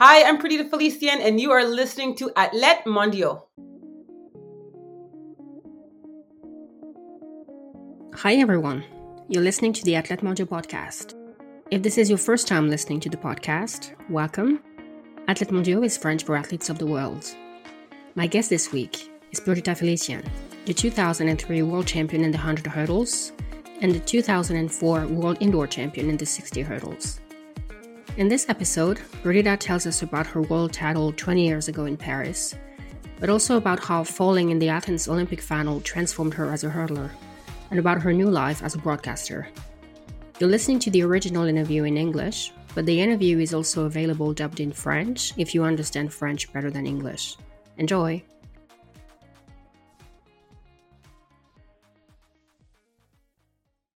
Hi, I'm Perdita Felicien, and you are listening to Athlètes Mondiaux. Hi, everyone. You're listening to the Athlètes Mondiaux podcast. If this is your first time listening to the podcast, welcome. Athlètes Mondiaux is French for athletes of the world. My guest this week is Perdita Felicien, the 2003 world champion in the 100 hurdles and the 2004 world indoor champion in the 60 hurdles. In this episode, Perdita tells us about her world title 20 years ago in Paris, but also about how falling in the Athens Olympic final transformed her as a hurdler, and about her new life as a broadcaster. You're listening to the original interview in English, but the interview is also available dubbed in French if you understand French better than English. Enjoy!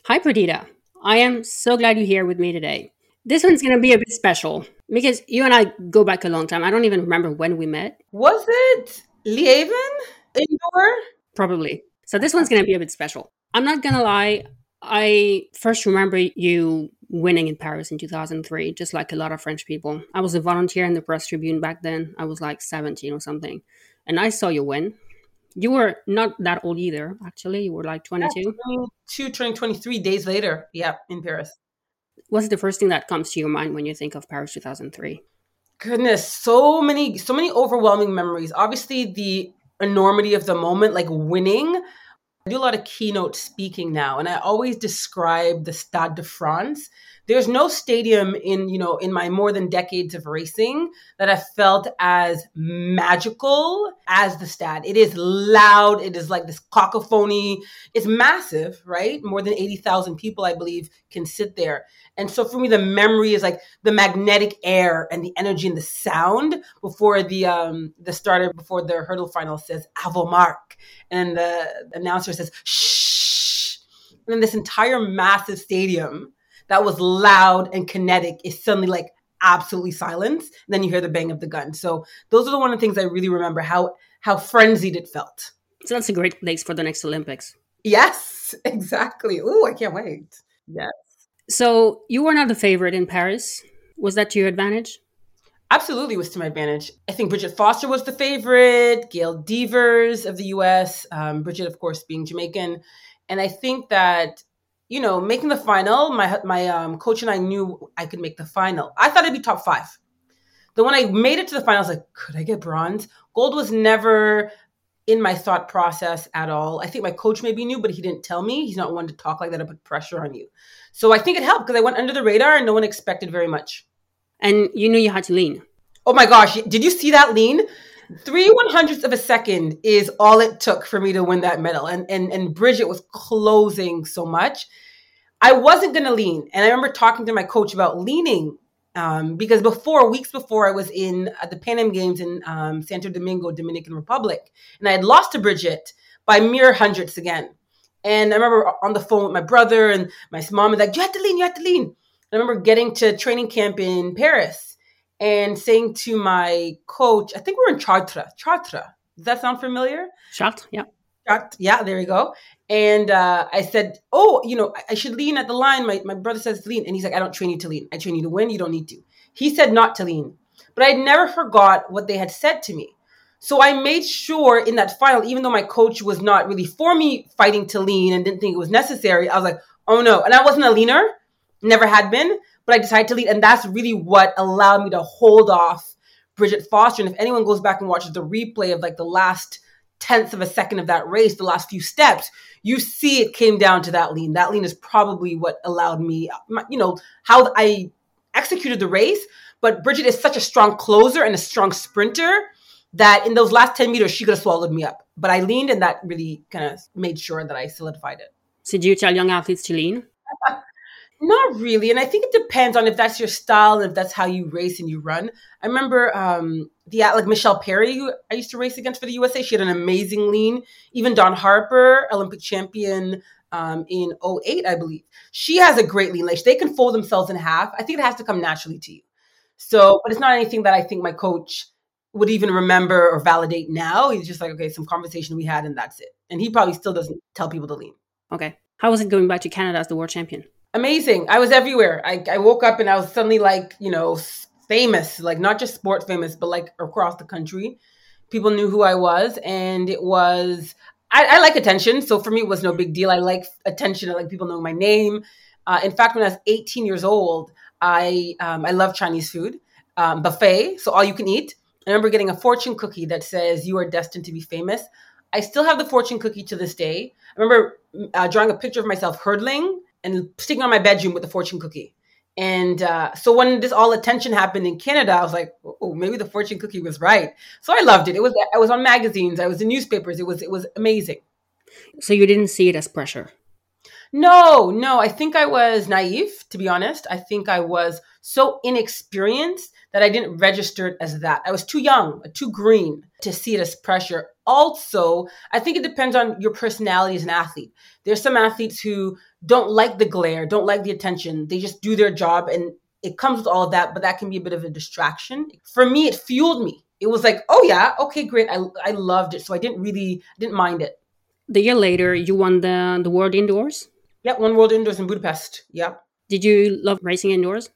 Hi, Perdita. I am so glad you're here with me today. This one's going to be a bit special because you and I go back a long time. I don't even remember when we met. Was it Liévin indoor? Probably. So this one's going to be a bit special. I'm not going to lie. I first remember you winning in Paris in 2003, just like a lot of French people. I was a volunteer in the press tribune back then. I was like 17 or something. And I saw you win. You were not that old either, actually. You were like 22. Yeah, 22, turning 23 days later. Yeah, in Paris. What's the first thing that comes to your mind when you think of Paris 2003? Goodness, so many, so many overwhelming memories. Obviously, the enormity of the moment, like winning. I do a lot of keynote speaking now, and I always describe the Stade de France there's no stadium in you know in my more than decades of racing that i felt as magical as the Stade. It is loud. It is like this cacophony. It's massive right? More than 80,000 people i believe can sit there. And so for me the memory is like the magnetic air and the energy and the sound before the um the starter before the hurdle final says avomark and the announcer says shh. And then this entire massive stadium that was loud and kinetic is suddenly like absolutely silence. And then you hear the bang of the gun. So those are the one of the things I really remember how how frenzied it felt. So that's a great place for the next Olympics. Yes, exactly. Oh, I can't wait. Yes. So you were not the favorite in Paris. Was that to your advantage? Absolutely was to my advantage. I think Brigitte Foster was the favorite, Gail Devers of the US, um, Brigitte, of course, being Jamaican. And I think that you know, making the final, my my um, coach and I knew I could make the final. I thought it'd be top five. Then when I made it to the final, I was like, could I get bronze? Gold was never in my thought process at all. I think my coach maybe knew, but he didn't tell me. He's not one to talk like that and put pressure on you. So I think it helped because I went under the radar and no one expected very much. And you knew you had to lean. Oh my gosh. Did you see that lean? Three one hundredths of a second is all it took for me to win that medal. And and and Brigitte was closing so much. I wasn't gonna lean. And I remember talking to my coach about leaning. Um, because before, weeks before, I was in the Pan Am Games in um, Santo Domingo, Dominican Republic, and I had lost to Brigitte by mere hundredths again. And I remember on the phone with my brother and my mom was like, "You have to lean, you have to lean." I remember getting to training camp in Paris, and saying to my coach, I think we're in Chartres. Chartres. Does that sound familiar? Chartres, yeah. Chartres, yeah, there you go. And uh, I said, Oh, you know, I should lean at the line. My, my brother says lean. And he's like, I don't train you to lean. I train you to win. You don't need to. He said not to lean. But I never forgot what they had said to me. So I made sure in that final, even though my coach was not really for me fighting to lean and didn't think it was necessary, I was like, oh no. And I wasn't a leaner, never had been but I decided to lead. And that's really what allowed me to hold off Brigitte Foster. And if anyone goes back and watches the replay of like the last tenth of a second of that race, the last few steps, you see it came down to that lean. That lean is probably what allowed me, you know, how I executed the race. But Brigitte is such a strong closer and a strong sprinter that in those last 10 meters, she could have swallowed me up. But I leaned and that really kind of made sure that I solidified it. So do you tell young athletes to lean? Not really. And I think it depends on if that's your style if that's how you race and you run. I remember um, the like Michelle Perry, who I used to race against for the USA. She had an amazing lean. Even Dawn Harper, Olympic champion um, in 08, I believe. She has a great lean. Like they can fold themselves in half. I think it has to come naturally to you. So, but it's not anything that I think my coach would even remember or validate now. He's just like, okay, some conversation we had and that's it. And he probably still doesn't tell people to lean. Okay. How was it going back to Canada as the world champion? Amazing. I was everywhere. I, I woke up and I was suddenly like, you know, famous, like not just sport famous, but like across the country. People knew who I was, and it was I, I like attention. So for me, it was no big deal. I like attention. I like people knowing my name. Uh, in fact, when I was 18 years old, I um, I love Chinese food um, buffet, so all you can eat. I remember getting a fortune cookie that says "You are destined to be famous." I still have the fortune cookie to this day. I remember uh, drawing a picture of myself hurdling and sticking on my bedroom with the fortune cookie. And uh, so when this all attention happened in Canada, I was like, oh, maybe the fortune cookie was right. So I loved it. It was I was on magazines, I was in newspapers. It was it was amazing. So you didn't see it as pressure. No, no. I think I was naive, to be honest. I think I was so inexperienced that I didn't register it as that. I was too young, too green to see it as pressure. Also, I think it depends on your personality as an athlete. There's some athletes who don't like the glare, don't like the attention. They just do their job and it comes with all of that, but that can be a bit of a distraction. For me, it fueled me. It was like, oh yeah, okay, great. I, I loved it. So I didn't really, didn't mind it. The year later, you won the, the World Indoors? Yep, one World Indoors in Budapest. Yep. Did you love racing indoors?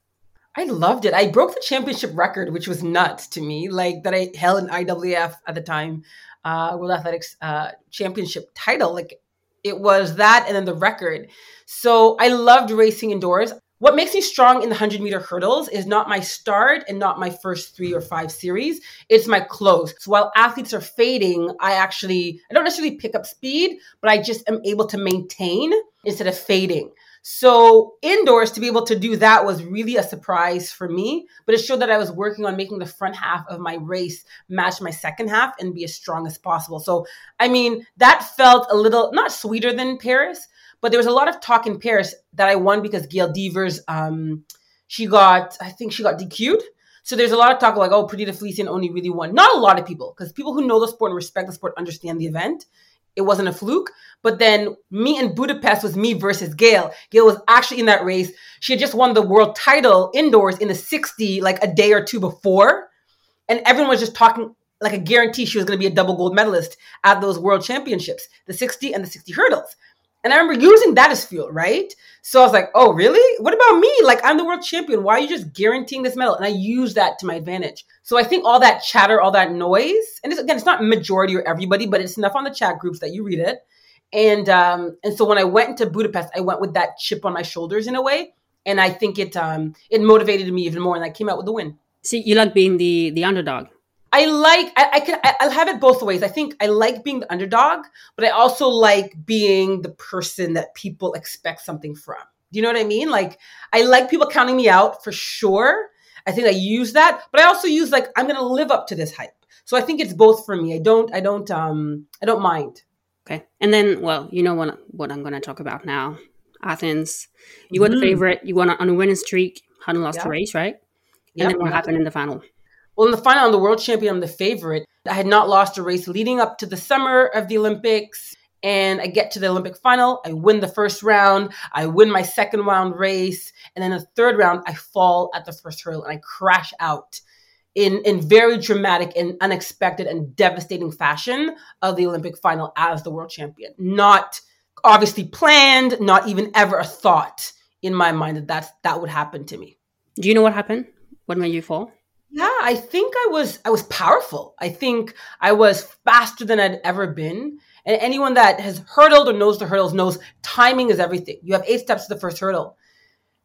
I loved it. I broke the championship record, which was nuts to me. Like that I held an IAAF at the time, uh, World Athletics uh, Championship title. Like it was that, and then the record. So I loved racing indoors. What makes me strong in the 100 meter hurdles is not my start and not my first three or five series. It's my close. So while athletes are fading, I actually, I don't necessarily pick up speed, but I just am able to maintain instead of fading. So indoors to be able to do that was really a surprise for me, but it showed that I was working on making the front half of my race match my second half and be as strong as possible. So, I mean, that felt a little not sweeter than Paris, but there was a lot of talk in Paris that I won because Gail Devers, um, she got, I think she got DQ'd. So there's a lot of talk like, oh, Perdita Felicien only really won. Not a lot of people, because people who know the sport and respect the sport understand the event. It wasn't a fluke. But then me in Budapest was me versus Gail. Gail was actually in that race. She had just won the world title indoors in the 60, like a day or two before. And everyone was just talking like a guarantee she was going to be a double gold medalist at those world championships, the 60 and the 60 hurdles. And I remember using that as fuel, right? So I was like, oh, really? What about me? Like, I'm the world champion. Why are you just guaranteeing this medal? And I use that to my advantage. So I think all that chatter, all that noise, and it's, again, it's not majority or everybody, but it's enough on the chat groups that you read it. And um, and so when I went into Budapest, I went with that chip on my shoulders in a way, and I think it um, it motivated me even more, and I came out with the win. See, you like being the the underdog. I like I, I can I, I'll have it both ways. I think I like being the underdog, but I also like being the person that people expect something from. Do you know what I mean? Like I like people counting me out for sure. I think I use that, but I also use like I'm gonna live up to this hype. So I think it's both for me. I don't I don't um I don't mind. Okay. And then well, you know what what I'm gonna talk about now. Athens. You were mm. the favorite, you won on a winning streak, hadn't lost a race, right? And yep. then what happened in the final? Well, in the final, I'm the world champion. I'm the favorite. I had not lost a race leading up to the summer of the Olympics. And I get to the Olympic final. I win the first round. I win my second round race. And then the third round, I fall at the first hurdle and I crash out in, in very dramatic and unexpected and devastating fashion of the Olympic final as the world champion. Not obviously planned, not even ever a thought in my mind that that's, that would happen to me. Do you know what happened? What made you fall? Yeah, I think I was I was powerful. I think I was faster than I'd ever been. And anyone that has hurdled or knows the hurdles knows timing is everything. You have eight steps to the first hurdle.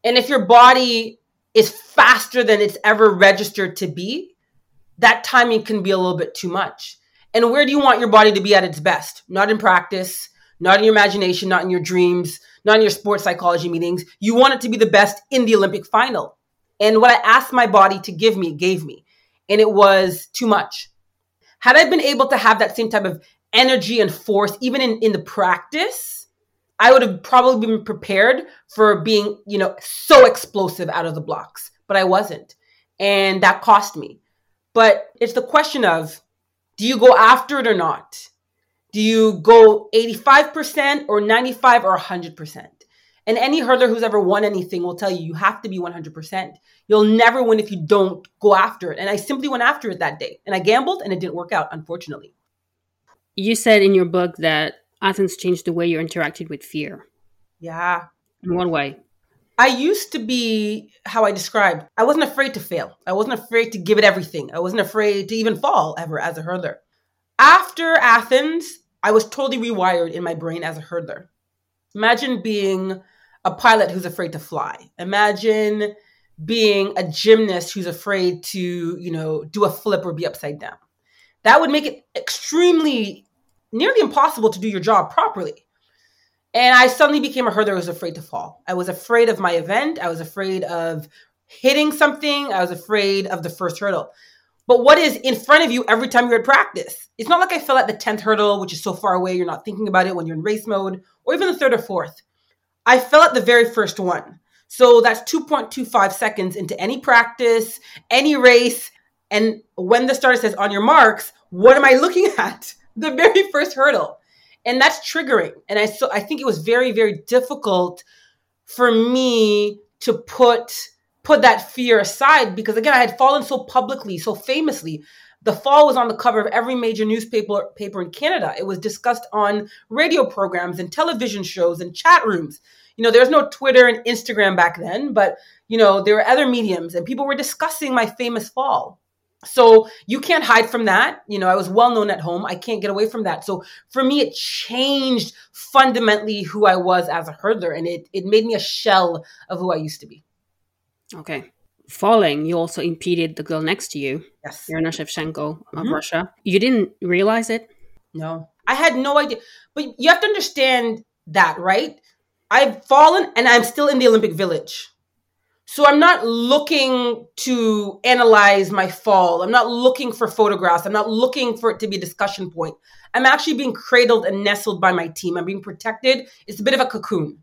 And if your body is faster than it's ever registered to be, that timing can be a little bit too much. And where do you want your body to be at its best? Not in practice, not in your imagination, not in your dreams, not in your sports psychology meetings. You want it to be the best in the Olympic final. And what I asked my body to give me, it gave me. And it was too much. Had I been able to have that same type of energy and force, even in, in the practice, I would have probably been prepared for being, you know, so explosive out of the blocks. But I wasn't. And that cost me. But it's the question of do you go after it or not? Do you go 85% or 95 or 100%? And any hurdler who's ever won anything will tell you you have to be 100%. You'll never win if you don't go after it. And I simply went after it that day. And I gambled and it didn't work out, unfortunately. You said in your book that Athens changed the way you interacted with fear. Yeah. In what way? I used to be how I described. I wasn't afraid to fail. I wasn't afraid to give it everything. I wasn't afraid to even fall ever as a hurdler. After Athens, I was totally rewired in my brain as a hurdler. Imagine being a pilot who's afraid to fly. Imagine being a gymnast who's afraid to, you know, do a flip or be upside down. That would make it extremely nearly impossible to do your job properly. And I suddenly became a hurdler who was afraid to fall. I was afraid of my event. I was afraid of hitting something. I was afraid of the first hurdle. But what is in front of you every time you're at practice? It's not like I fell at the 10th hurdle, which is so far away, you're not thinking about it when you're in race mode, or even the third or fourth. I fell at the very first one. So that's 2.25 seconds into any practice, any race. And when the starter says, on your marks, what am I looking at? The very first hurdle and that's triggering and i so i think it was very very difficult for me to put put that fear aside because again i had fallen so publicly so famously the fall was on the cover of every major newspaper paper in canada. It was discussed on radio programs and television shows and chat rooms. You know there was no twitter and instagram back then but you know there were other mediums and people were discussing my famous fall. So you can't hide from that. You know i was well known at home. I can't get away from that. So for me it changed fundamentally who i was as a hurdler and it, it made me a shell of who i used to be. Okay falling you also impeded the girl next to you yes Irina Shevchenko of mm-hmm. russia you didn't realize it no i had no idea but you have to understand that right i've fallen and i'm still in the olympic village so I'm not looking to analyze my fall. I'm not looking for photographs. I'm not looking for it to be a discussion point. I'm actually being cradled and nestled by my team. I'm being protected. It's a bit of a cocoon.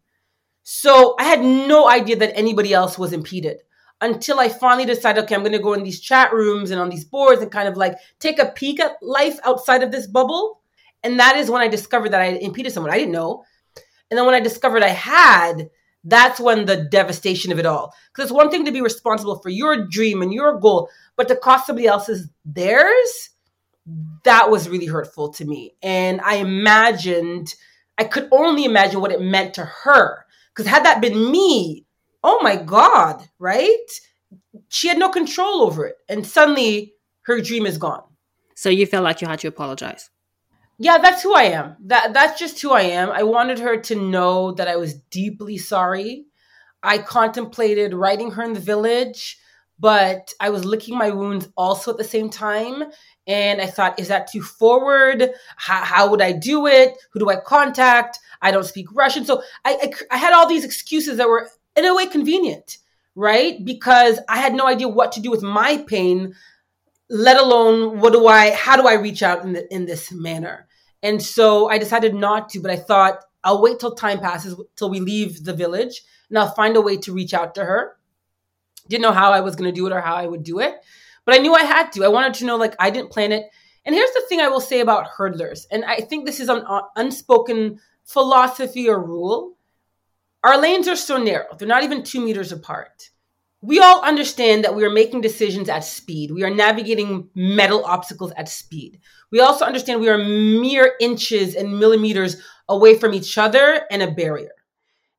So I had no idea that anybody else was impeded until I finally decided, okay, I'm going to go in these chat rooms and on these boards and kind of like take a peek at life outside of this bubble. And that is when I discovered that I impeded someone. I didn't know. And then when I discovered I had, that's when the devastation of it all. Because it's one thing to be responsible for your dream and your goal, but to cost somebody else's theirs, that was really hurtful to me. And I imagined, I could only imagine what it meant to her. Because had that been me, oh my God, right? She had no control over it. And suddenly her dream is gone. So you felt like you had to apologize? yeah, that's who I am. That that's just who I am. I wanted her to know that I was deeply sorry. I contemplated writing her in the village, but I was licking my wounds also at the same time. And I thought, is that too forward? How, how would I do it? Who do I contact? I don't speak Russian. So I, I, I had all these excuses that were in a way convenient, right? Because I had no idea what to do with my pain, let alone what do I, how do I reach out in, the, in this manner? And so I decided not to, but I thought I'll wait till time passes, till we leave the village, and I'll find a way to reach out to her. Didn't know how I was going to do it or how I would do it, but I knew I had to. I wanted to know, like, I didn't plan it. And here's the thing I will say about hurdlers, and I think this is an uh, unspoken philosophy or rule. Our lanes are so narrow, they're not even two meters apart. We all understand that we are making decisions at speed. We are navigating metal obstacles at speed. We also understand we are mere inches and millimeters away from each other and a barrier.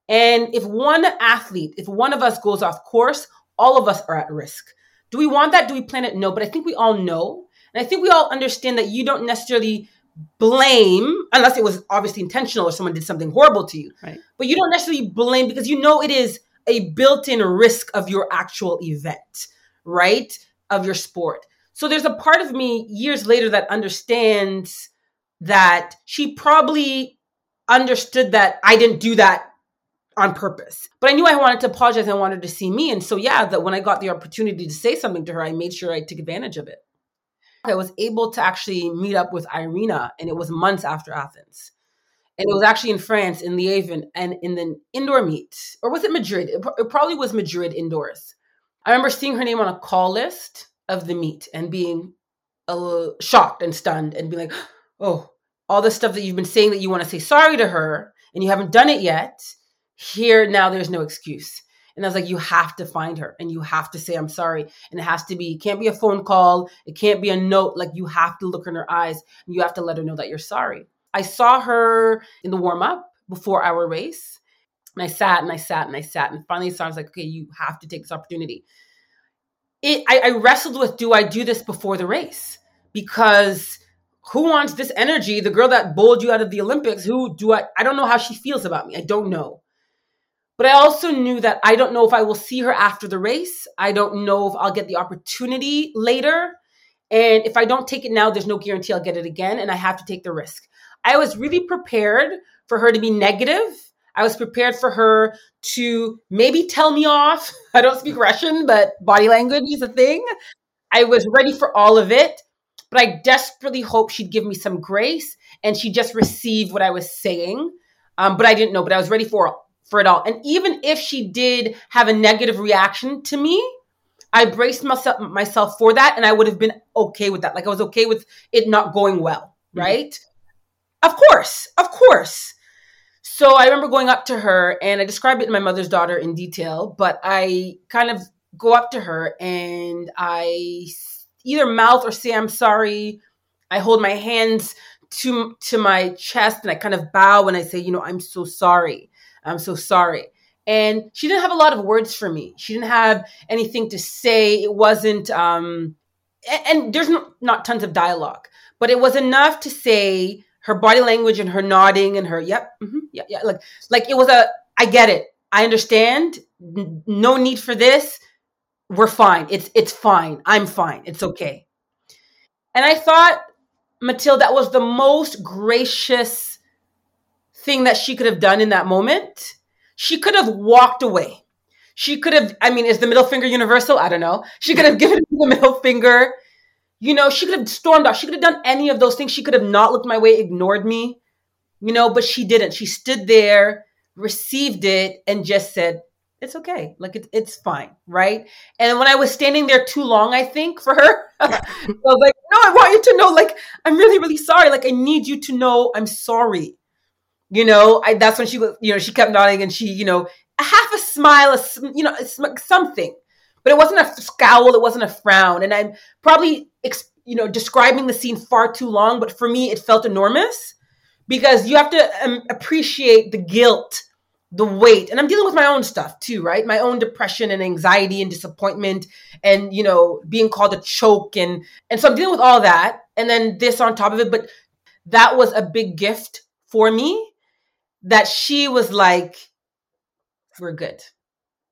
And if one athlete, if one of us goes off course, all of us are at risk. Do we want that? Do we plan it? No, but I think we all know. And I think we all understand that you don't necessarily blame, unless it was obviously intentional or someone did something horrible to you. Right. But you don't necessarily blame because you know it is a built in risk of your actual event, right? Of your sport. So there's a part of me years later that understands that she probably understood that I didn't do that on purpose. But I knew I wanted to apologize and wanted to see me. And so, yeah, that when I got the opportunity to say something to her, I made sure I took advantage of it. I was able to actually meet up with Irina, and it was months after Athens. And it was actually in France, in Liège, and in the indoor meet. Or was it Madrid? It, probably was Madrid indoors. I remember seeing her name on a call list of the meet and being shocked and stunned and being like, oh, all the stuff that you've been saying that you want to say sorry to her and you haven't done it yet. Here now there's no excuse. And I was like, you have to find her and you have to say, I'm sorry. And it has to be, can't be a phone call. It can't be a note. Like you have to look in her eyes and you have to let her know that you're sorry. I saw her in the warm up before our race And I sat and I sat and I sat. And finally, I was like, okay, you have to take this opportunity. It, I, I wrestled with do I do this before the race? Because who wants this energy? The girl that bowled you out of the Olympics, who do I? I don't know how she feels about me. I don't know. But I also knew that I don't know if I will see her after the race. I don't know if I'll get the opportunity later. And if I don't take it now, there's no guarantee I'll get it again. And I have to take the risk. I was really prepared for her to be negative. I was prepared for her to maybe tell me off. I don't speak Russian, but body language is a thing. I was ready for all of it, but I desperately hoped she'd give me some grace and she just received what I was saying. Um, but I didn't know, but I was ready for for it all. And even if she did have a negative reaction to me, I braced myself myself for that, and I would have been okay with that. Like I was okay with it not going well, mm-hmm. right? Mm-hmm. Of course, of course. So I remember going up to her, and I described it to my mother's daughter in detail. But I kind of go up to her, and I either mouth or say I'm sorry. I hold my hands to to my chest, and I kind of bow, and I say, you know, I'm so sorry. I'm so sorry. And she didn't have a lot of words for me. She didn't have anything to say. It wasn't, um, and, there's not, not tons of dialogue, but it was enough to say her body language and her nodding and her, yep, mm-hmm, yeah, yeah. Like, like it was a, I get it. I understand. No need for this. We're fine. It's, it's fine. I'm fine. It's okay. And I thought, Mathilde, that was the most gracious thing that she could have done in that moment. She could have walked away. She could have, I mean, is the middle finger universal? I don't know. She could have given the middle finger. You know, she could have stormed off. She could have done any of those things. She could have not looked my way, ignored me, you know, but she didn't. She stood there, received it, and just said, it's okay. Like it, it's fine, right? And when I was standing there too long, I think for her, I was like, no, I want you to know, like, I'm really, really sorry. Like, I need you to know I'm sorry you know, I, that's when she was, you know, she kept nodding and she, you know, half a smile, a, you know, something, but it wasn't a scowl, it wasn't a frown. And I'm probably, you know, describing the scene far too long, but for me, it felt enormous because you have to um, appreciate the guilt, the weight. And I'm dealing with my own stuff too, right? My own depression and anxiety and disappointment and, you know, being called a choke. And, and so I'm dealing with all that. And then this on top of it. But that was a big gift for me that she was like, we're good.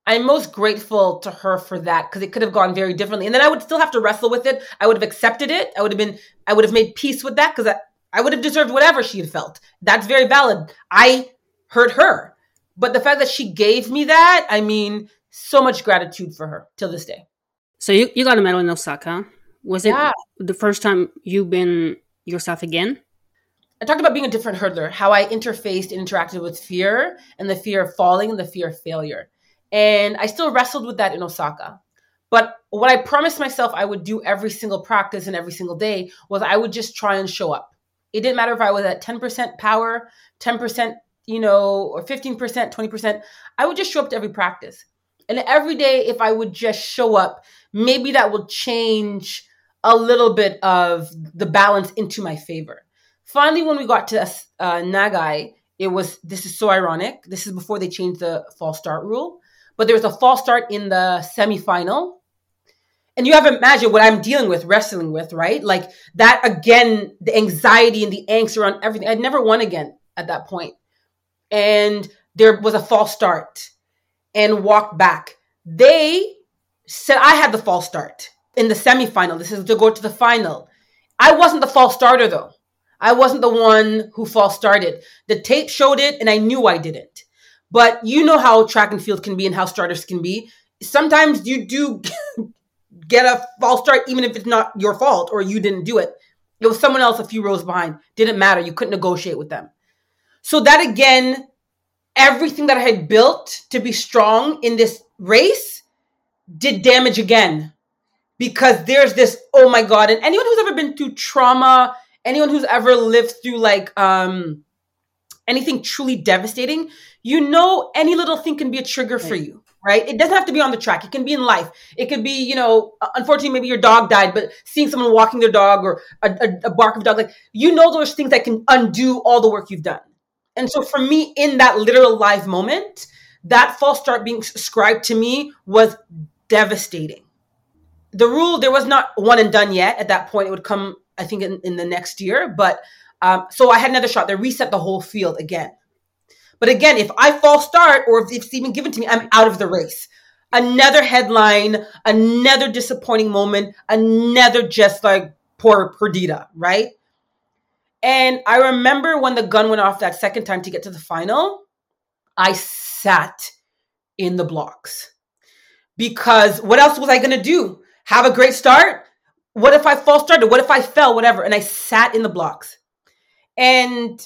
I'm most grateful to her for that because it could have gone very differently. And then I would still have to wrestle with it. I would have accepted it. I would have been, I would have made peace with that because I, I would have deserved whatever she had felt. That's very valid. I hurt her. But the fact that she gave me that, I mean, so much gratitude for her till this day. So you, you got a medal in Osaka. Was it the first time you've been yourself again? I talked about being a different hurdler, how I interfaced and interacted with fear and the fear of falling and the fear of failure. And I still wrestled with that in Osaka. But what I promised myself I would do every single practice and every single day was I would just try and show up. It didn't matter if I was at 10% power, 10%, you know, or 15%, 20%. I would just show up to every practice. And every day, if I would just show up, maybe that will change a little bit of the balance into my favor. Finally, when we got to uh, Nagai, it was this is so ironic. This is before they changed the false start rule, but there was a false start in the semifinal. And you have to imagine what I'm dealing with, wrestling with, right? Like that again, the anxiety and the angst around everything. I'd never won again at that point. And there was a false start and walked back. They said I had the false start in the semifinal. This is to go to the final. I wasn't the false starter though. I wasn't the one who false started. The tape showed it, and I knew I didn't. But you know how track and field can be and how starters can be. Sometimes you do get a false start, even if it's not your fault or you didn't do it. It was someone else a few rows behind. Didn't matter. You couldn't negotiate with them. So that again, everything that I had built to be strong in this race did damage again because there's this oh my god and anyone who's ever been through trauma anyone who's ever lived through like um anything truly devastating, you know any little thing can be a trigger right. for you, right? It doesn't have to be on the track. It can be in life. It could be, you know, unfortunately, maybe your dog died, but seeing someone walking their dog or a, a, a bark of a dog, like you know those things that can undo all the work you've done. And so for me, in that literal live moment, that false start being ascribed to me was devastating. The rule, there was not one and done yet. At that point, it would come, I think, in, in the next year. But um, so I had another shot. They reset the whole field again. But again, if I false start or if it's even given to me, I'm out of the race. Another headline, another disappointing moment, another just like poor Perdita, right? And I remember when the gun went off that second time to get to the final, I sat in the blocks because what else was I going to do? Have a great start? What if I false started? What if I fell? Whatever. And I sat in the blocks. And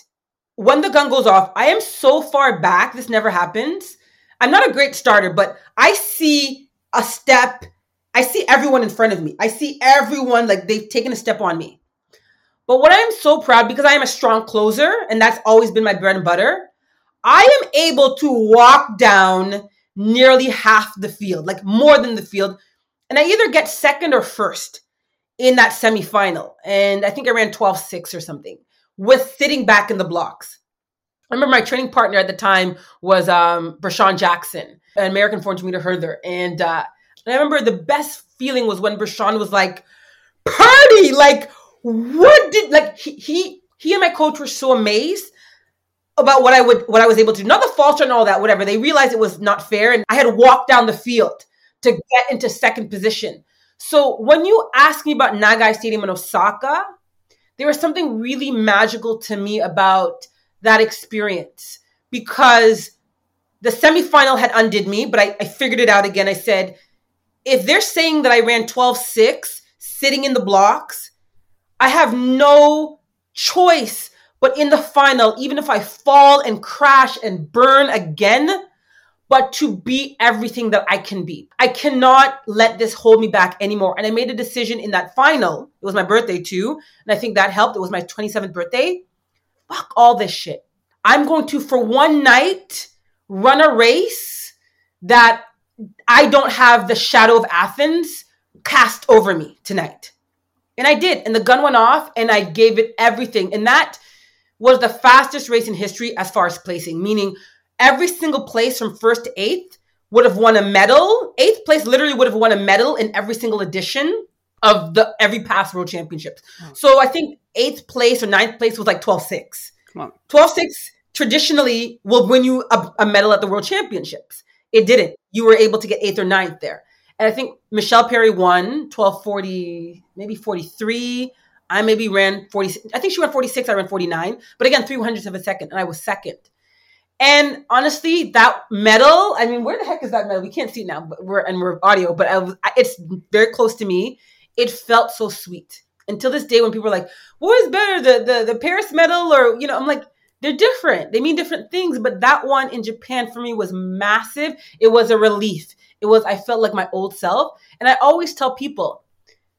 when the gun goes off, I am so far back. This never happens. I'm not a great starter, but I see a step. I see everyone in front of me. I see everyone like they've taken a step on me. But what I'm so proud because I am a strong closer and that's always been my bread and butter. I am able to walk down nearly half the field, like more than the field, and I either get second or first in that semifinal. And I think I ran 12-6 or something with sitting back in the blocks. I remember my training partner at the time was um Bershawn Jackson, an American 400 meter hurdler. And uh I remember the best feeling was when Brashawn was like, Purdy, Like, what did like he, he he and my coach were so amazed about what I would what I was able to do. Not the false and all that, whatever. They realized it was not fair, and I had walked down the field to get into second position. So when you ask me about Nagai Stadium in Osaka, there was something really magical to me about that experience because the semifinal had undid me, but I, I figured it out again. I said, if they're saying that I ran 12 6 sitting in the blocks, I have no choice. But in the final, even if I fall and crash and burn again, but to be everything that I can be. I cannot let this hold me back anymore. And I made a decision in that final. It was my birthday too. And I think that helped. It was my 27th birthday. Fuck all this shit. I'm going to, for one night, run a race that I don't have the shadow of Athens cast over me tonight. And I did. And the gun went off and I gave it everything. And that was the fastest race in history as far as placing, meaning every single place from first to eighth would have won a medal. Eighth place literally would have won a medal in every single edition of the every past world championships. Oh. So I think eighth place or ninth place was like 12 6. 12 6 traditionally will win you a, a medal at the world championships. It didn't. You were able to get eighth or ninth there. And I think Michelle Perry won 1240, maybe 43. I maybe ran 40. I think she ran 46. I ran 49. But again, three hundredths of a second. And I was second. And honestly, that medal, I mean, where the heck is that medal? We can't see it now, but we're, and we're audio, but I, it's very close to me. It felt so sweet. Until this day, when people are like, what is better, the, the, the Paris medal or, you know, I'm like, they're different. They mean different things, but that one in Japan for me was massive. It was a relief. It was, I felt like my old self. And I always tell people,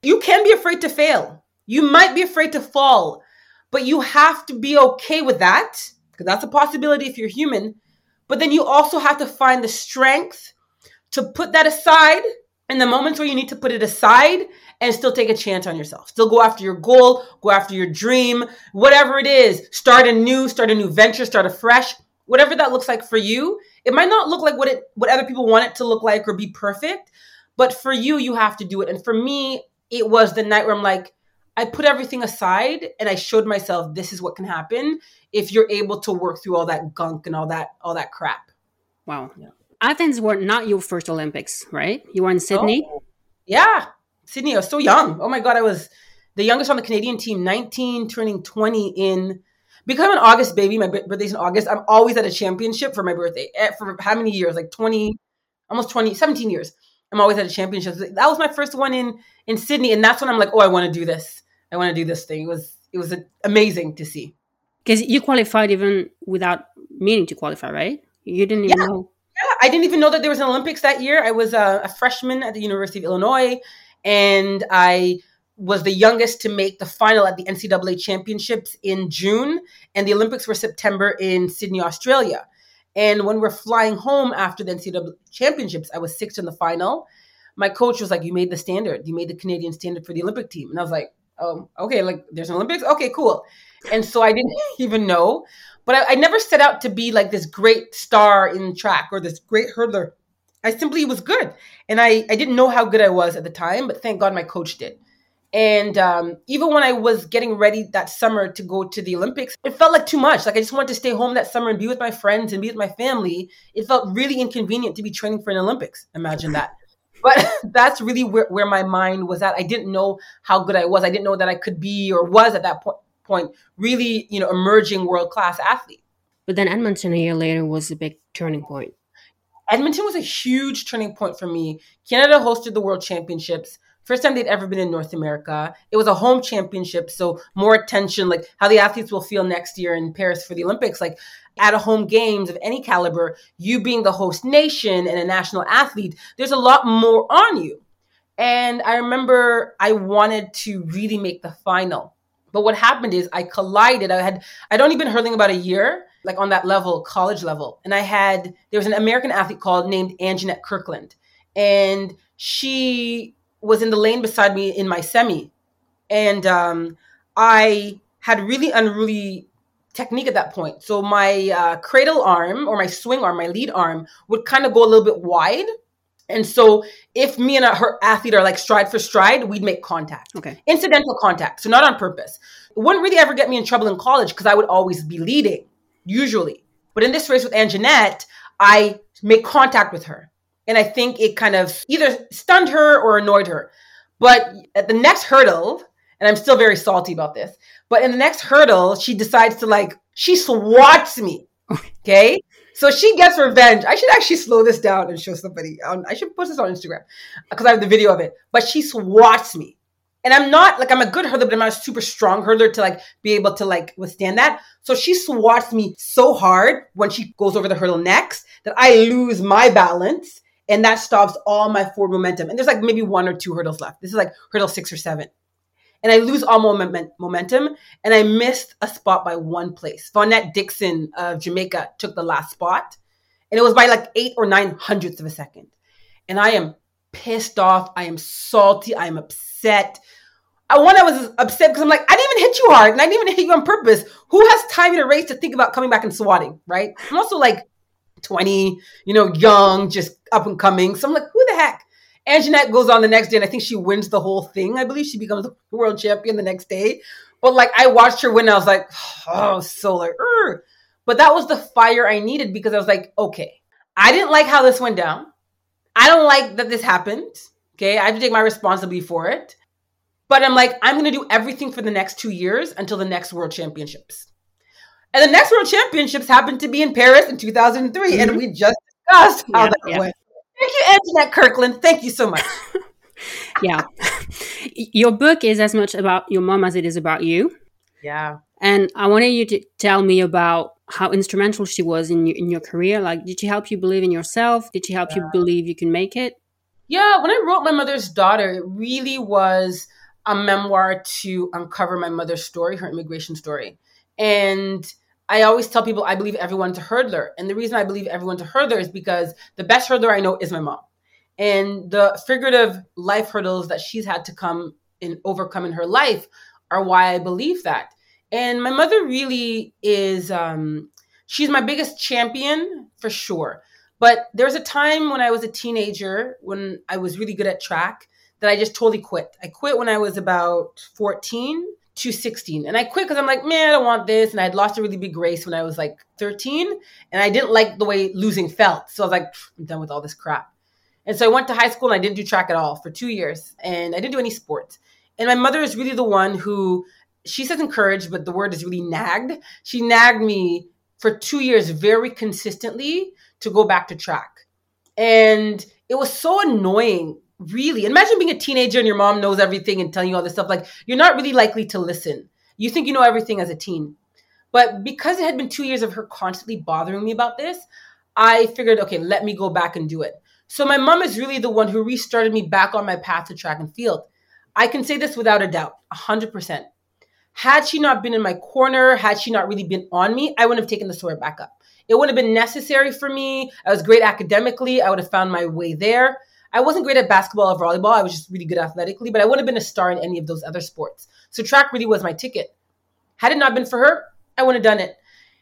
you can be afraid to fail. You might be afraid to fall, but you have to be okay with that because that's a possibility if you're human. But then you also have to find the strength to put that aside in the moments where you need to put it aside and still take a chance on yourself. Still go after your goal, go after your dream, whatever it is. Start a new, start a new venture, start a fresh, whatever that looks like for you. It might not look like what it what other people want it to look like or be perfect, but for you, you have to do it. And for me, it was the night where I'm like, I put everything aside and I showed myself this is what can happen if you're able to work through all that gunk and all that all that crap. Wow. Yeah. Athens were not your first Olympics, right? You were in Sydney. Oh, yeah, Sydney. I was so young. Oh my god, I was the youngest on the Canadian team, 19, turning 20 in. Because I'm an August baby, my birthday's in August. I'm always at a championship for my birthday eh, for how many years? Like 20, almost 20, 17 years. I'm always at a championship. That was my first one in in Sydney, and that's when I'm like, oh, I want to do this. I want to do this thing. It was it was amazing to see. Because you qualified even without meaning to qualify, right? You didn't even yeah. know. Yeah, I didn't even know that there was an Olympics that year. I was a, a freshman at the University of Illinois, and I was the youngest to make the final at the NCAA championships in June, and the Olympics were September in Sydney, Australia. And when we're flying home after the NCAA championships, I was sixth in the final. My coach was like, "You made the standard. You made the Canadian standard for the Olympic team." And I was like, oh, okay, like there's an Olympics. Okay, cool. And so I didn't even know, but I, I never set out to be like this great star in track or this great hurdler. I simply was good, and I I didn't know how good I was at the time, but thank God my coach did. And um, even when I was getting ready that summer to go to the Olympics, it felt like too much. Like I just wanted to stay home that summer and be with my friends and be with my family. It felt really inconvenient to be training for an Olympics. Imagine that. But that's really where, where my mind was at. I didn't know how good I was. I didn't know that I could be or was at that point, point really, you know, emerging world class athlete. But then Edmonton a year later was a big turning point. Edmonton was a huge turning point for me. Canada hosted the World Championships. First time they'd ever been in North America. It was a home championship, so more attention, like how the athletes will feel next year in Paris for the Olympics. Like at a home games of any caliber, you being the host nation and a national athlete, there's a lot more on you. And I remember I wanted to really make the final. But what happened is I collided. I had I'd only been hurling about a year, like on that level, college level. And I had there was an American athlete called named Anjanette Kirkland. And she was in the lane beside me in my semi, and um, I had really unruly technique at that point. So my uh, cradle arm or my swing arm, my lead arm, would kind of go a little bit wide. And so if me and her athlete are like stride for stride, we'd make contact. Okay. Incidental contact. So not on purpose. It wouldn't really ever get me in trouble in college because I would always be leading, usually. But in this race with Anjanette, I make contact with her. And I think it kind of either stunned her or annoyed her. But at the next hurdle, and I'm still very salty about this, but in the next hurdle, she decides to like, she swats me. Okay. So she gets revenge. I should actually slow this down and show somebody. I should post this on Instagram because I have the video of it. But she swats me. And I'm not like I'm a good hurdler, but I'm not a super strong hurdler to like be able to like withstand that. So she swats me so hard when she goes over the hurdle next that I lose my balance and that stops all my forward momentum. And there's like maybe one or two hurdles left. This is like hurdle six or seven. And I lose all moment, momentum, and I missed a spot by one place. Vonette Dixon of Jamaica took the last spot, and it was by like eight or nine hundredths of a second. And I am pissed off. I am salty. I am upset. I one, I was upset because I'm like, I didn't even hit you hard, and I didn't even hit you on purpose. Who has time in a race to think about coming back and swatting, right? I'm also like 20, you know, young, just up and coming. So I'm like, who the heck? Anjanette goes on the next day, and I think she wins the whole thing. I believe she becomes the world champion the next day. But like, I watched her win, I was like, oh, so like, Urgh. but that was the fire I needed because I was like, okay, I didn't like how this went down. I don't like that this happened. Okay, I have to take my responsibility for it. But I'm like, I'm going to do everything for the next two years until the next World Championships. And the next World Championships happened to be in Paris in 2003, mm-hmm. and we just discussed how yeah, that yeah. went. Thank you, Anjanette Kirkland. Thank you so much. yeah. Your book is as much about your mom as it is about you. Yeah. And I wanted you to tell me about how instrumental she was in your, in your career. Like, did she help you believe in yourself? Did she help yeah. you believe you can make it? Yeah. When I wrote My Mother's Daughter, it really was a memoir to uncover my mother's story, her immigration story. And I always tell people I believe everyone to hurdler. And the reason I believe everyone to hurdler is because the best hurdler I know is my mom. And the figurative life hurdles that she's had to come and overcome in her life are why I believe that. And my mother really is, um, she's my biggest champion for sure. But there's a time when I was a teenager when I was really good at track that I just totally quit. I quit when I was about 14 to 16. And I quit because I'm like, man, I don't want this. And I had lost a really big race when I was like 13. And I didn't like the way losing felt. So I was like, I'm done with all this crap. And so I went to high school and I didn't do track at all for two years. And I didn't do any sports. And my mother is really the one who, she says encouraged, but the word is really nagged. She nagged me for two years very consistently to go back to track. And it was so annoying really imagine being a teenager and your mom knows everything and telling you all this stuff like you're not really likely to listen. You think you know everything as a teen. But because it had been two years of her constantly bothering me about this i figured okay let me go back and do it. So my mom is really the one who restarted me back on my path to track and field. I can say this without a doubt 100% had she not been in my corner had she not really been on me i wouldn't have taken the sword back up. It wouldn't have been necessary for me. I was great academically. I would have found my way there I wasn't great at basketball or volleyball. I was just really good athletically, but I wouldn't have been a star in any of those other sports. So track really was my ticket. Had it not been for her, I wouldn't have done it.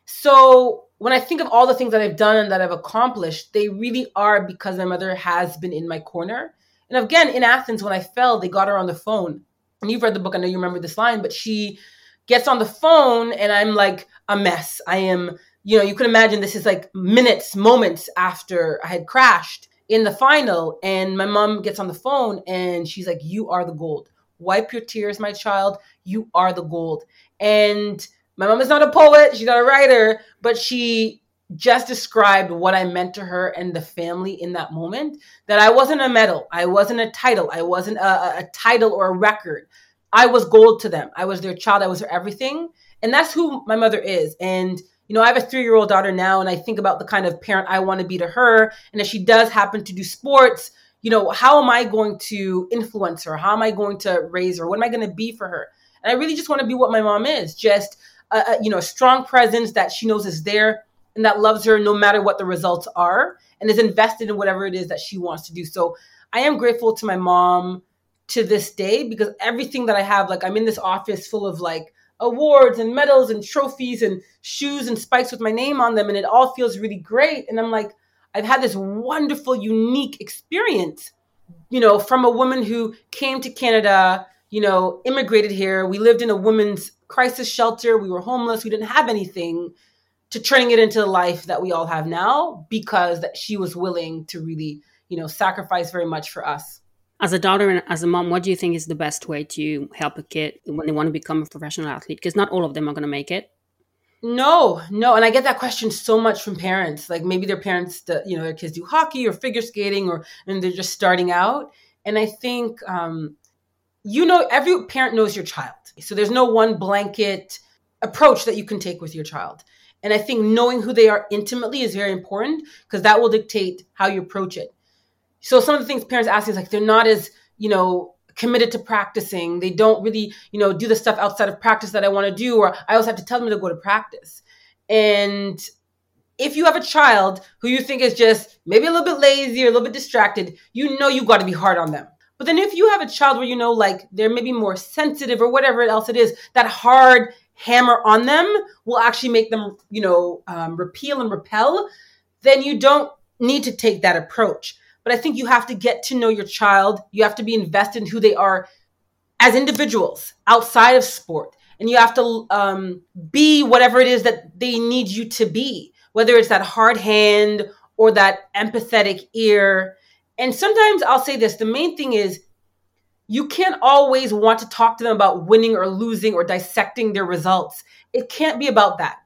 So when I think of all the things that I've done and that I've accomplished, they really are because my mother has been in my corner. And again, in Athens, when I fell, they got her on the phone. And you've read the book, I know you remember this line, but she gets on the phone and I'm like a mess. I am, you know, you can imagine this is like minutes, moments after I had crashed in the final. And my mom gets on the phone and she's like, You are the gold. Wipe your tears, my child. You are the gold. And my mom is not a poet, she's not a writer, but she just described what I meant to her and the family in that moment. That I wasn't a medal, I wasn't a title, I wasn't a, a title or a record. I was gold to them. I was their child. I was their everything. And that's who my mother is. And, you know, I have a three year old daughter now, and I think about the kind of parent I want to be to her. And if she does happen to do sports, you know, how am I going to influence her? How am I going to raise her? What am I going to be for her? And I really just want to be what my mom is just, a, you know, a strong presence that she knows is there and that loves her no matter what the results are and is invested in whatever it is that she wants to do. So I am grateful to my mom to this day because everything that I have, like I'm in this office full of like awards and medals and trophies and shoes and spikes with my name on them, and it all feels really great. And I'm like, I've had this wonderful, unique experience, you know, from a woman who came to Canada, you know, immigrated here. We lived in a women's crisis shelter. We were homeless. We didn't have anything to turning it into the life that we all have now because that she was willing to really, you know, sacrifice very much for us. As a daughter and as a mom, what do you think is the best way to help a kid when they want to become a professional athlete? Because not all of them are going to make it. No, no, and I get that question so much from parents. Like maybe their parents, you know, their kids do hockey or figure skating, or and they're just starting out. And I think, um, you know, every parent knows your child, so there's no one blanket approach that you can take with your child. And I think knowing who they are intimately is very important because that will dictate how you approach it so some of the things parents ask is like they're not as you know committed to practicing. They don't really you know do the stuff outside of practice that i want to do or i also have to tell them to go to practice. And if you have a child who you think is just maybe a little bit lazy or a little bit distracted you know you got to be hard on them. But then if you have a child where you know like they're maybe more sensitive or whatever else it is that hard hammer on them will actually make them you know um, repeal and repel then you don't need to take that approach but I think you have to get to know your child. You have to be invested in who they are as individuals outside of sport. And you have to um, be whatever it is that they need you to be, whether it's that hard hand or that empathetic ear. And sometimes I'll say this the main thing is you can't always want to talk to them about winning or losing or dissecting their results. It can't be about that.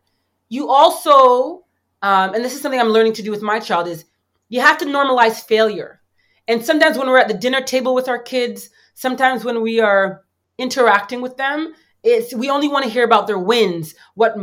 You also, um, and this is something I'm learning to do with my child, is you have to normalize failure. And sometimes when we're at the dinner table with our kids, sometimes when we are interacting with them, it's we only want to hear about their wins, what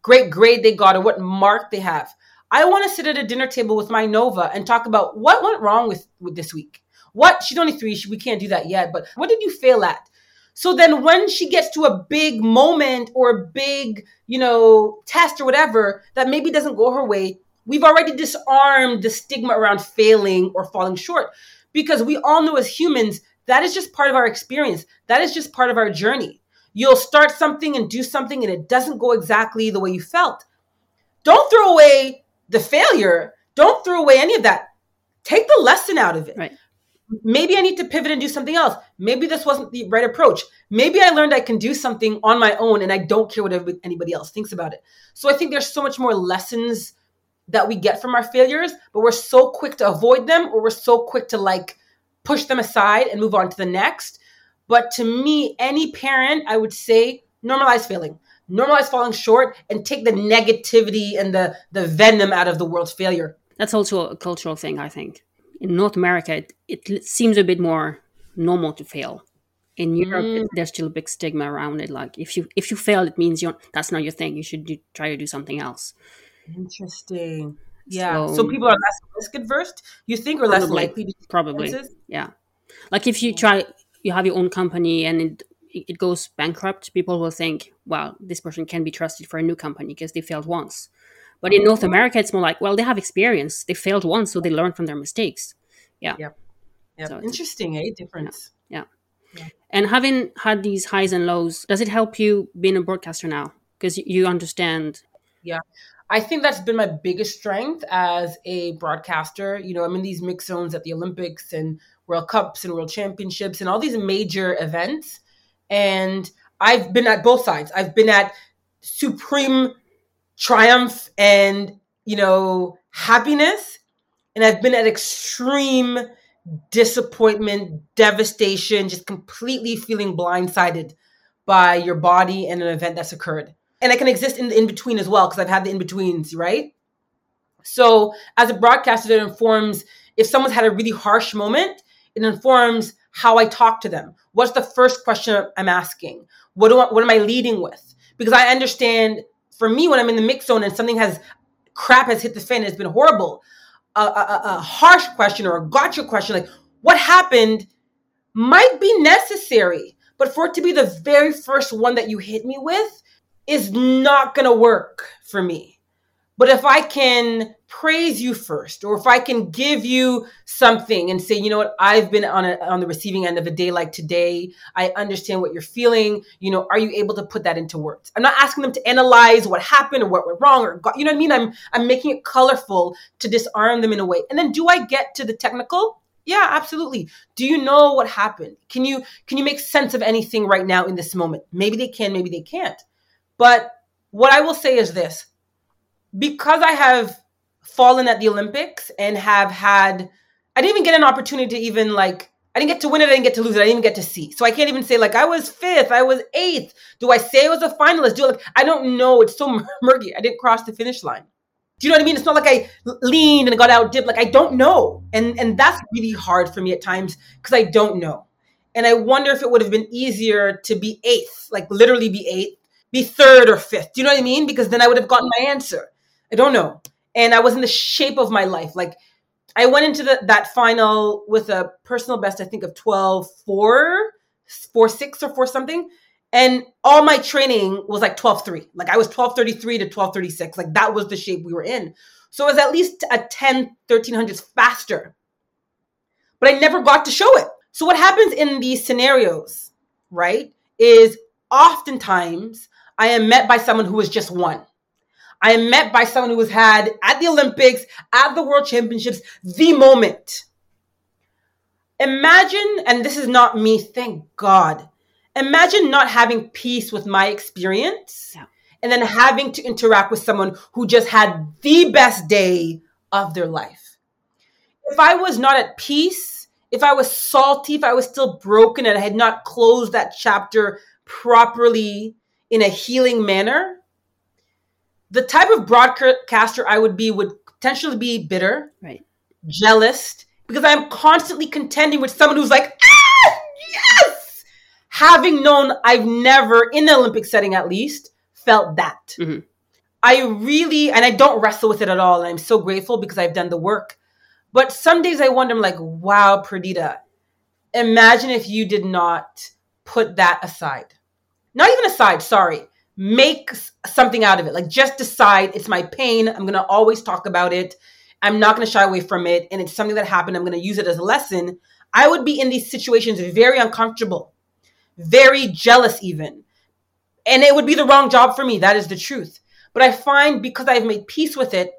great grade they got or what mark they have. I want to sit at a dinner table with my Nova and talk about what went wrong with, with this week. What she's only three, we can't do that yet, but what did you fail at? So then when she gets to a big moment or a big, you know, test or whatever that maybe doesn't go her way, We've already disarmed the stigma around failing or falling short because we all know as humans that is just part of our experience. That is just part of our journey. You'll start something and do something and it doesn't go exactly the way you felt. Don't throw away the failure. Don't throw away any of that. Take the lesson out of it. Right. Maybe I need to pivot and do something else. Maybe this wasn't the right approach. Maybe I learned I can do something on my own and I don't care what anybody else thinks about it. So I think there's so much more lessons that we get from our failures, but we're so quick to avoid them or we're so quick to like push them aside and move on to the next. But to me, any parent, I would say normalize failing, normalize falling short, and take the negativity and the, the venom out of the world's failure. That's also a cultural thing, I think. In North America, it, it seems a bit more normal to fail. In Europe, mm. there's still a big stigma around it. Like if you if you fail, it means you're that's not your thing. You should do, try to do something else. Interesting. Yeah. So, so, people are less risk adverse, you think, or probably, less likely to probably. Yeah. Like if you try, you have your own company and it it goes bankrupt, people will think, well, this person can be trusted for a new company because they failed once. But in North America, it's more like, well, they have experience. They failed once, so they learn from their mistakes. Yeah. Yep. yeah. So Interesting, eh? Difference. Yeah. And having had these highs and lows, does it help you being a broadcaster now? Because you understand. I think that's been my biggest strength as a broadcaster. You know, I'm in these mixed zones at the Olympics and World Cups and World Championships and all these major events. And I've been at both sides. I've been at supreme triumph and, you know, happiness. And I've been at extreme disappointment, devastation, just completely feeling blindsided by your body and an event that's occurred. And I can exist in the in between as well because I've had the in betweens, right? So, as a broadcaster, it informs if someone's had a really harsh moment, it informs how I talk to them. What's the first question I'm asking? What do I, what am I leading with? Because I understand for me when I'm in the mix zone and something has crap has hit the fan, it's been horrible. A, a, a harsh question or a gotcha question, like what happened, might be necessary, but for it to be the very first one that you hit me with is not going to work for me. But if I can praise you first, or if I can give you something and say, you know what, I've been on a, on the receiving end of a day like today. I understand what you're feeling. You know, are you able to put that into words? I'm not asking them to analyze what happened or what went wrong or got, you know what I mean. I'm I'm making it colorful to disarm them in a way. And then do I get to the technical? Yeah, absolutely. Do you know what happened? Can you can you make sense of anything right now in this moment? Maybe they can, maybe they can't. But what I will say is this because I have fallen at the Olympics and have had, I didn't even get an opportunity to even like, I didn't get to win it, I didn't get to lose it, I didn't even get to see. So I can't even say like I was fifth, I was eighth. Do I say I was a finalist? Do I, like, I don't know. It's so murky. I didn't cross the finish line. Do you know what I mean? It's not like I leaned and got out dipped. Like I don't know, and and that's really hard for me at times because I don't know. And I wonder if it would have been easier to be eighth, like literally be eighth, be third or fifth. Do you know what I mean? Because then I would have gotten my answer. I don't know. And I was in the shape of my life. Like I went into the, that final with a personal best, I think of 12, 4, 4, 6 or 4 something. And all my training was like 12, 3. Like I was 12, 33 to 12, 36. Like that was the shape we were in. So it was at least a 10, 1300s faster. But I never got to show it. So what happens in these scenarios, right, is oftentimes I am met by someone who has just won. I am met by someone who has had at the Olympics, at the World Championships, the moment. Imagine, and this is not me, thank God. Imagine not having peace with my experience Yeah. and then having to interact with someone who just had the best day of their life. If I was not at peace, if I was salty, if I was still broken and I had not closed that chapter properly in a healing manner, the type of broadcaster I would be would potentially be bitter, Right. jealous, because I'm constantly contending with someone who's like, ah, yes, having known I've never, in the Olympic setting at least, felt that. Mhm. I really, and I don't wrestle with it at all. And I'm so grateful because I've done the work. But some days I wonder, I'm like, wow, Perdita, imagine if you did not put that aside. Not even aside, sorry. Make something out of it. Like just decide it's my pain. I'm going to always talk about it. I'm not going to shy away from it. And it's something that happened. I'm going to use it as a lesson. I would be in these situations very uncomfortable, very jealous, even. And it would be the wrong job for me. That is the truth. But I find because I've made peace with it,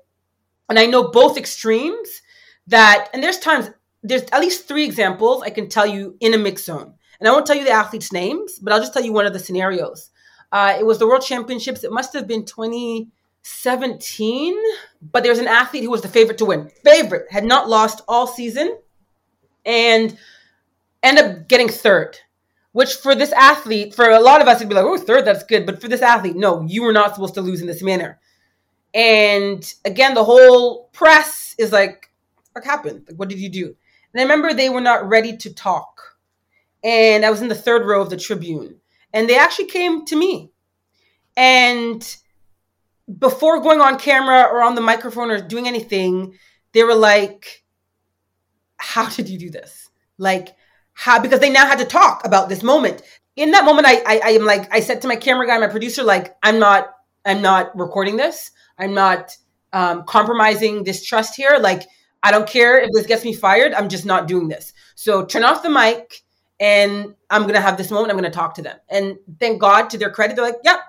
and I know both extremes, that, and there's times, there's at least three examples I can tell you in a mix zone. And I won't tell you the athletes' names, but I'll just tell you one of the scenarios. Uh, it was the World Championships. It must have been 2017, but there was an athlete who was the favorite to win. Favorite, had not lost all season, and ended up getting third. Which for this athlete, for a lot of us, it'd be like, oh, third, that's good. But for this athlete, no, you were not supposed to lose in this manner. And again, the whole press is like, what happened? What did you do? And I remember they were not ready to talk. And I was in the third row of the tribune. And they actually came to me. And before going on camera or on the microphone or doing anything, they were like, How did you do this? Like, how? Because they now had to talk about this moment. In that moment, I, I, I am like, I said to my camera guy, my producer, like, I'm not, I'm not recording this. I'm not um, compromising this trust here. Like, I don't care if this gets me fired. I'm just not doing this. So turn off the mic and I'm to have this moment. I'm to talk to them. And thank God to their credit, they're like, yep,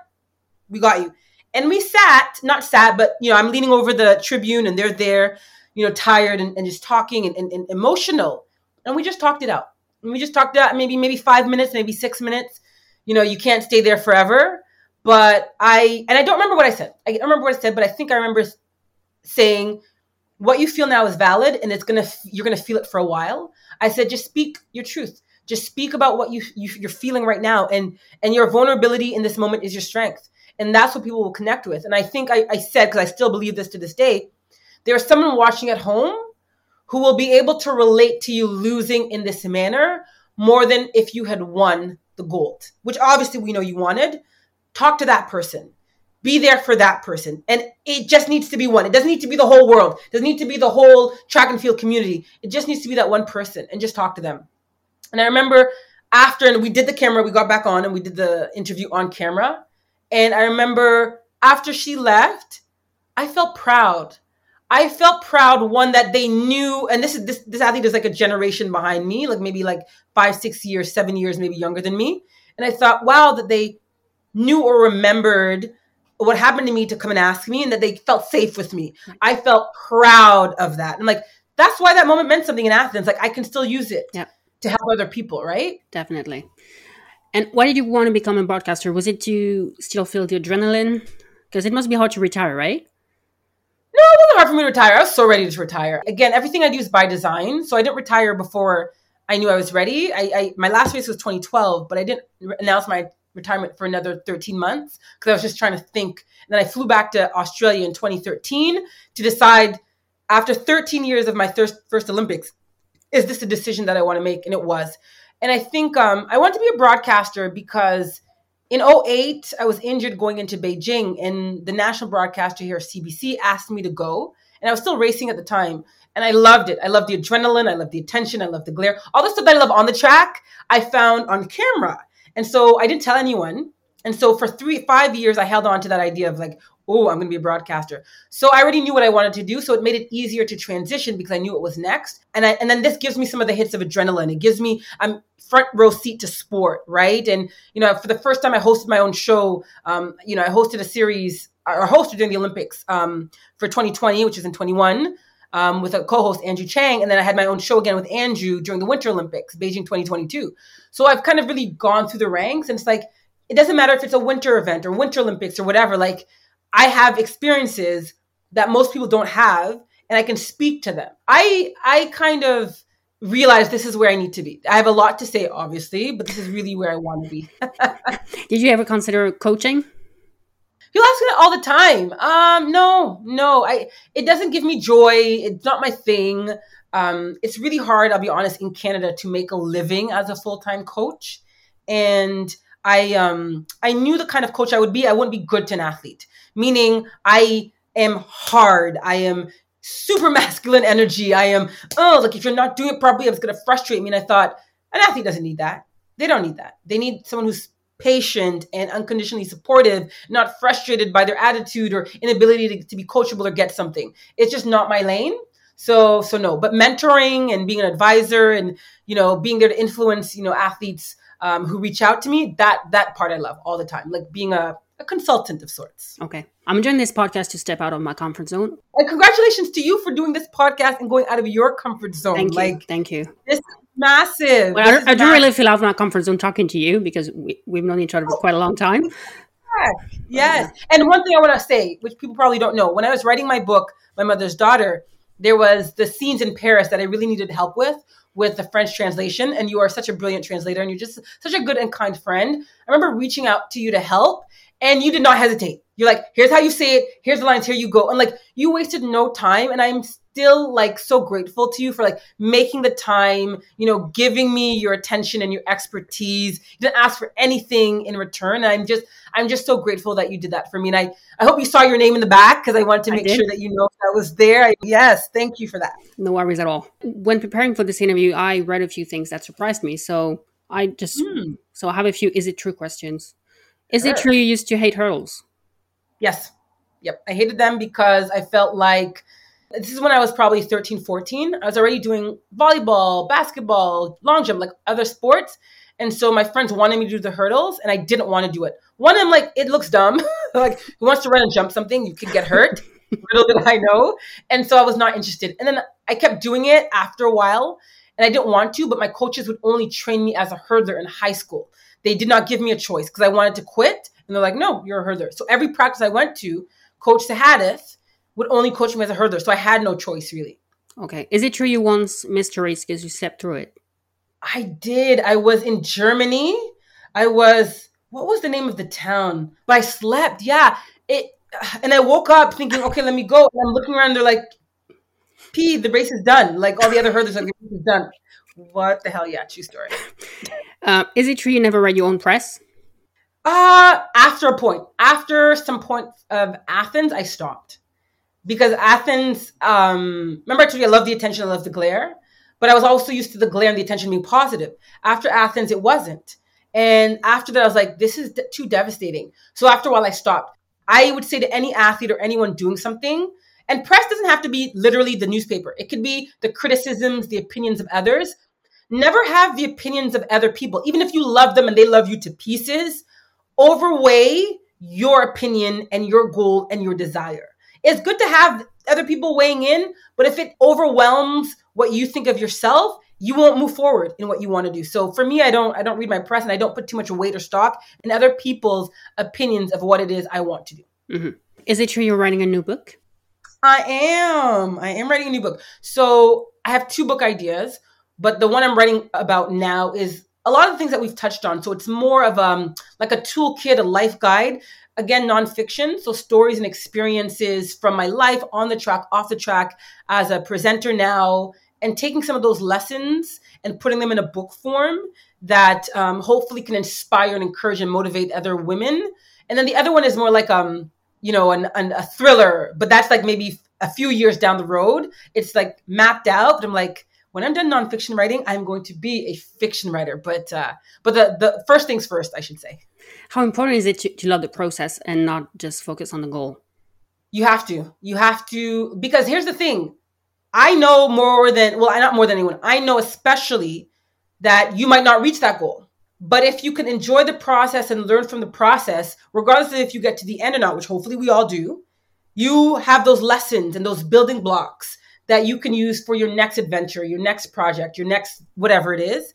we got you. And we sat, not sat, but, you know, I'm leaning over the tribune and they're there, you know, tired and, and just talking and, and, and emotional. And we just talked it out. And we just talked it out maybe, maybe five minutes, maybe six minutes. You know, you can't stay there forever. But I, and I don't remember what I said. I don't remember what I said, but I think I remember saying, what you feel now is valid and it's gonna you're gonna feel it for a while i said just speak your truth just speak about what you, you you're feeling right now and and your vulnerability in this moment is your strength and that's what people will connect with and i think i, I said because i still believe this to this day there's someone watching at home who will be able to relate to you losing in this manner more than if you had won the gold which obviously we know you wanted talk to that person be there for that person. And it just needs to be one. It doesn't need to be the whole world. It doesn't need to be the whole track and field community. It just needs to be that one person and just talk to them. And I remember after, and we did the camera, we got back on and we did the interview on camera. And I remember after she left, I felt proud. I felt proud, one, that they knew, and this is this this athlete is like a generation behind me, like maybe like five, six years, seven years, maybe younger than me. And I thought, wow, that they knew or remembered what happened to me to come and ask me and that they felt safe with me. I felt proud of that. And like that's why that moment meant something in Athens. Like I can still use it yep. To help other people, right? Definitely. And why did you want to become a broadcaster? Was it to still feel the adrenaline? Because it must be hard to retire, right? No, it wasn't hard for me to retire. I was so ready to retire. Again, everything I do is by design. So I didn't retire before I knew I was ready. I, I my last race was 2012, but I didn't announce my retirement for another 13 months because I was just trying to think. And then I flew back to Australia in 2013 to decide after 13 years of my first, first Olympics, is this a decision that I want to make? And it was. And I think um, I wanted to be a broadcaster because in 08, I was injured going into Beijing, and the national broadcaster here, CBC, asked me to go. And I was still racing at the time. And I loved it. I loved the adrenaline. I loved the attention. I loved the glare. All the stuff that I love on the track, I found on camera. And so I didn't tell anyone. And so for three, five years, I held on to that idea of like, oh, I'm going to be a broadcaster. So I already knew what I wanted to do. So it made it easier to transition because I knew what was next. And I, and then this gives me some of the hits of adrenaline. It gives me I'm front row seat to sport, right? And you know, for the first time, I hosted my own show. Um, you know, I hosted a series or hosted during the Olympics um, for 2020, which is in 21 um, with a co-host Andrew Chang, and then I had my own show again with Andrew during the Winter Olympics, Beijing 2022. So I've kind of really gone through the ranks, and it's like it doesn't matter if it's a winter event or Winter Olympics or whatever. Like I have experiences that most people don't have, and I can speak to them. I I kind of realize this is where I need to be. I have a lot to say, obviously, but this is really where I want to be. Did you ever consider coaching? People ask me that all the time. Um, no, no, I. It doesn't give me joy. It's not my thing. Um, it's really hard. I'll be honest. In Canada, to make a living as a full time coach, and I um I knew the kind of coach I would be. I wouldn't be good to an athlete. Meaning, I am hard. I am super masculine energy. I am oh, like if you're not doing it properly, it's gonna frustrate me. And I thought an athlete doesn't need that. They don't need that. They need someone who's patient and unconditionally supportive, not frustrated by their attitude or inability to, to be coachable or get something. It's just not my lane. So so no, but mentoring and being an advisor and you know being there to influence you know athletes um, who reach out to me that that part I love all the time, like being a, a consultant of sorts. Okay, I'm doing this podcast to step out of my comfort zone. And congratulations to you for doing this podcast and going out of your comfort zone. Thank you. Like thank you. This is massive. Well, I, I do really feel out of my comfort zone talking to you because we, we've known each other for quite a long time. Yes. yes. And one thing I want to say, which people probably don't know, when I was writing my book, My Mother's Daughter, there was the scenes in Paris that I really needed help with, with the French translation. And you are such a brilliant translator and you're just such a good and kind friend. I remember reaching out to you to help and you did not hesitate. You're like, here's how you say it, here's the lines, here you go. And like you wasted no time. And I'm still like so grateful to you for like making the time, you know, giving me your attention and your expertise. You didn't ask for anything in return. And I'm just, I'm just so grateful that you did that for me. And I, I hope you saw your name in the back because I wanted to make sure that you know that was there. I, yes, thank you for that. No worries at all. When preparing for this interview, I read a few things that surprised me. So I just, mm. so I have a few is it true questions. Is it true you used to hate hurdles? Yes. Yep. I hated them because I felt like This is when I was probably 13, 14. I was already doing volleyball, basketball, long jump, like other sports. And so my friends wanted me to do the hurdles, and I didn't want to do it. One, I'm like, it looks dumb. like, who wants to run and jump something? You could get hurt. Little did I know. And so I was not interested. And then I kept doing it after a while, and I didn't want to, but my coaches would only train me as a hurdler in high school. They did not give me a choice because I wanted to quit. And they're like, no, you're a hurdler. So every practice I went to, Coach Sahadith would only coach me as a hurdler. So I had no choice really. Okay. Is it true you once missed a race because you slept through it? I did. I was in Germany. I was what was the name of the town? But I slept. Yeah. It and I woke up thinking, okay, let me go. And I'm looking around, they're like, P, the race is done. Like all the other hurdlers are like, the race is done. What the hell? Yeah, true story. Uh, is it true you never read your own press? Uh after a point. After some points of Athens, I stopped. Because Athens, um, remember I told you I love the attention, I love the glare but I was also used to the glare and the attention being positive. After Athens, it wasn't. And after that, I was like, this is too devastating. So after a while, I stopped. I would say to any athlete or anyone doing something, and press doesn't have to be literally the newspaper, it could be the criticisms, the opinions of others. Never have the opinions of other people, even if you love them and they love you to pieces, overweigh your opinion and your goal and your desire. It's good to have other people weighing in, but if it overwhelms what you think of yourself, you won't move forward in what you want to do. So for me, I don't I don't read my press and I don't put too much weight or stock in other people's opinions of what it is I want to do. Mm-hmm. Is it true you're writing a new book? I am. I am writing a new book. So I have two book ideas, but the one I'm writing about now is a lot of the things that we've touched on. So it's more of um like a toolkit, a life guide. Again, nonfiction, so stories and experiences from my life on the track, off the track, as a presenter now, and taking some of those lessons and putting them in a book form that um, hopefully can inspire and encourage and motivate other women. And then the other one is more like um, you know, an, an, a thriller, but that's like maybe a few years down the road. It's like mapped out, but I'm like, when I'm done nonfiction writing, I'm going to be a fiction writer. But uh, but the the first things first, I should say. How important is it to, to love the process and not just focus on the goal? You have to. You have to because here's the thing I know more than, well, I not more than anyone. I know especially that you might not reach that goal. But if you can enjoy the process and learn from the process, regardless of if you get to the end or not, which hopefully we all do, you have those lessons and those building blocks that you can use for your next adventure, your next project, your next whatever it is.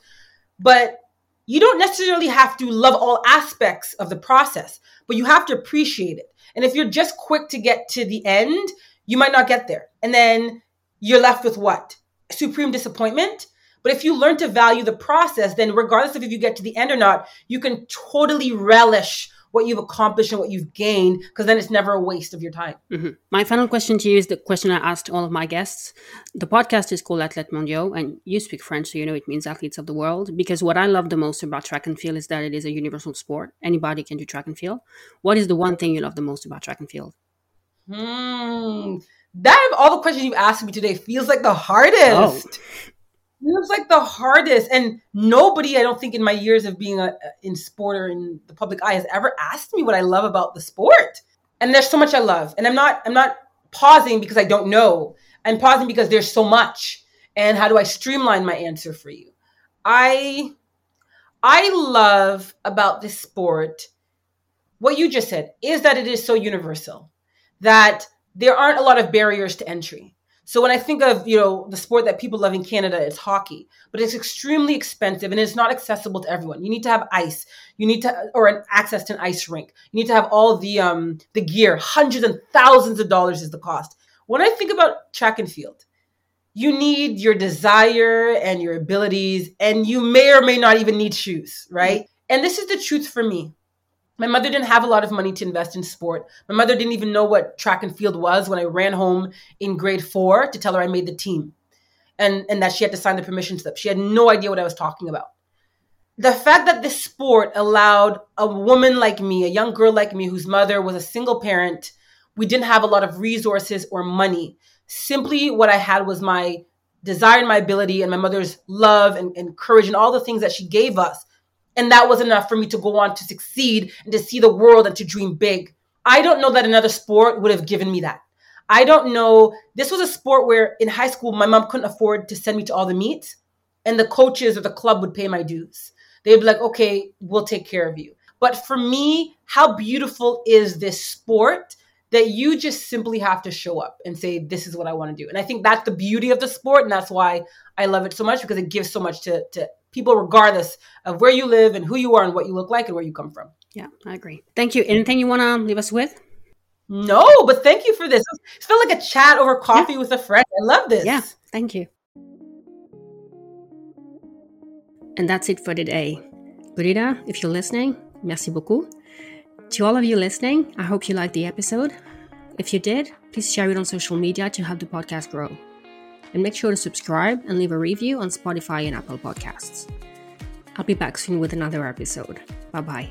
But you don't necessarily have to love all aspects of the process, but you have to appreciate it. And if you're just quick to get to the end, you might not get there. And then you're left with what? Supreme disappointment. But if you learn to value the process, then regardless of if you get to the end or not, you can totally relish what you've accomplished and what you've gained because then it's never a waste of your time. Mm-hmm. My final question to you is the question I asked all of my guests. The podcast is called Athlètes Mondiaux, and you speak French, so you know it means athletes of the world. Because what I love the most about track and field is that it is a universal sport. Anybody can do track and field. What is the one thing you love the most about track and field? Hmm that of all the questions you asked me today feels like the hardest. Oh. Feels like the hardest, and nobody, I don't think, in my years of being a, in sport or in the public eye, has ever asked me what I love about the sport. And there's so much I love, and I'm not, I'm not pausing because I don't know. I'm pausing because there's so much. And how do I streamline my answer for you? I, I love about this sport what you just said is that it is so universal that there aren't a lot of barriers to entry. So when I think of, you know, the sport that people love in Canada, it's hockey, but it's extremely expensive and it's not accessible to everyone. You need to have ice. You need to, or an access to an ice rink. You need to have all the, um, the gear. Hundreds and thousands of dollars is the cost. When I think about track and field, you need your desire and your abilities, and you may or may not even need shoes, right? And this is the truth for me. My mother didn't have a lot of money to invest in sport. My mother didn't even know what track and field was when I ran home in grade four to tell her I made the team and, and that she had to sign the permission slip. She had no idea what I was talking about. The fact that this sport allowed a woman like me, a young girl like me, whose mother was a single parent, we didn't have a lot of resources or money. Simply what I had was my desire and my ability and my mother's love and, and courage and all the things that she gave us and that was enough for me to go on to succeed and to see the world and to dream big. I don't know that another sport would have given me that. I don't know. This was a sport where in high school, my mom couldn't afford to send me to all the meets, and the coaches or the club would pay my dues. They'd be like, okay, we'll take care of you. But for me, how beautiful is this sport that you just simply have to show up and say, this is what I want to do. And I think that's the beauty of the sport. And that's why I love it so much because it gives so much to, to people, regardless of where you live and who you are and what you look like and where you come from. Yeah, I agree. Thank you. Anything you want to leave us with? No, but thank you for this. It felt like a chat over coffee yeah. with a friend. I love this. Yeah, thank you. And that's it for today. Perdita, if you're listening, merci beaucoup. To all of you listening, I hope you liked the episode. If you did, please share it on social media to help the podcast grow. And make sure to subscribe and leave a review on Spotify and Apple Podcasts. I'll be back soon with another episode. Bye bye.